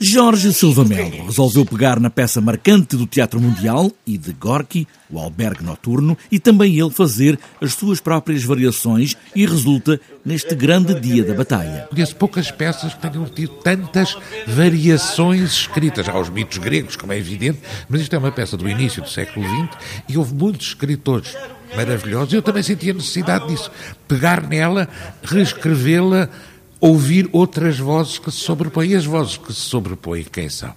Jorge Silva Melo resolveu pegar na peça marcante do Teatro Mundial e de Gorky, o Albergue Noturno, e também ele fazer as suas próprias variações e resulta neste grande dia da batalha. Conheço poucas peças que tenham tido tantas variações escritas. Há os mitos gregos, como é evidente, mas isto é uma peça do início do século XX e houve muitos escritores maravilhosos. Eu também senti a necessidade disso. Pegar nela, reescrevê-la ouvir outras vozes que se sobrepõem. E as vozes que se sobrepõem, quem são?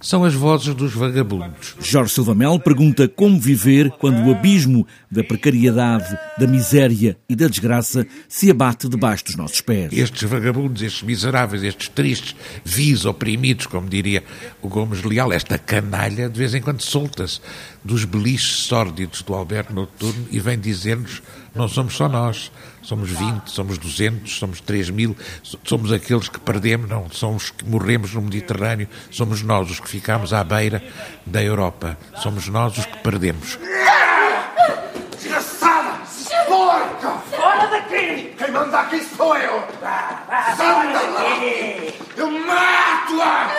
São as vozes dos vagabundos. Jorge Silva Mel pergunta como viver quando o abismo da precariedade, da miséria e da desgraça se abate debaixo dos nossos pés. Estes vagabundos, estes miseráveis, estes tristes, vis, oprimidos, como diria o Gomes Leal, esta canalha, de vez em quando solta-se dos beliches sórdidos do Alberto Noturno e vem dizer-nos não somos só nós, somos 20, somos 200, somos 3 mil, somos aqueles que perdemos, não, somos os que morremos no Mediterrâneo, somos nós os que ficamos à beira da Europa, somos nós os que perdemos. Desgraçada! Porca! Fora daqui! Quem manda aqui sou eu! Sandala! Eu mato-a!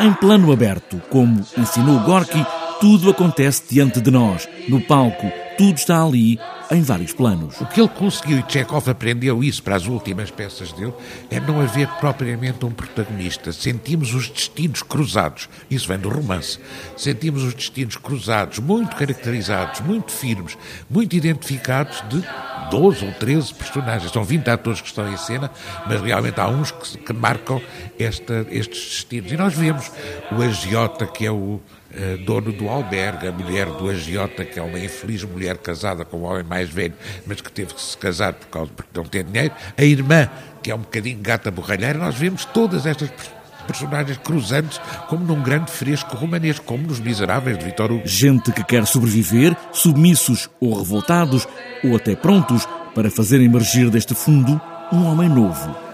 Em plano aberto, como ensinou Gorky, tudo acontece diante de nós, no palco, tudo está ali, em vários planos. O que ele conseguiu, e Chekhov aprendeu isso para as últimas peças dele, é não haver propriamente um protagonista. Sentimos os destinos cruzados. Isso vem do romance. Sentimos os destinos cruzados, muito caracterizados, muito firmes, muito identificados de 12 ou 13 personagens. São 20 atores que estão em cena, mas realmente há uns que, que marcam esta, estes destinos. E nós vemos o agiota, que é o uh, dono do albergue, a mulher do agiota, que é uma infeliz mulher casada com um homem mais velho, mas que teve que se casar por causa porque não tem dinheiro, a irmã, que é um bocadinho gata borralheira, nós vemos todas estas personagens cruzantes como num grande fresco romanesco, como nos Miseráveis de Vitor Hugo. Gente que quer sobreviver, submissos ou revoltados, ou até prontos para fazer emergir deste fundo um homem novo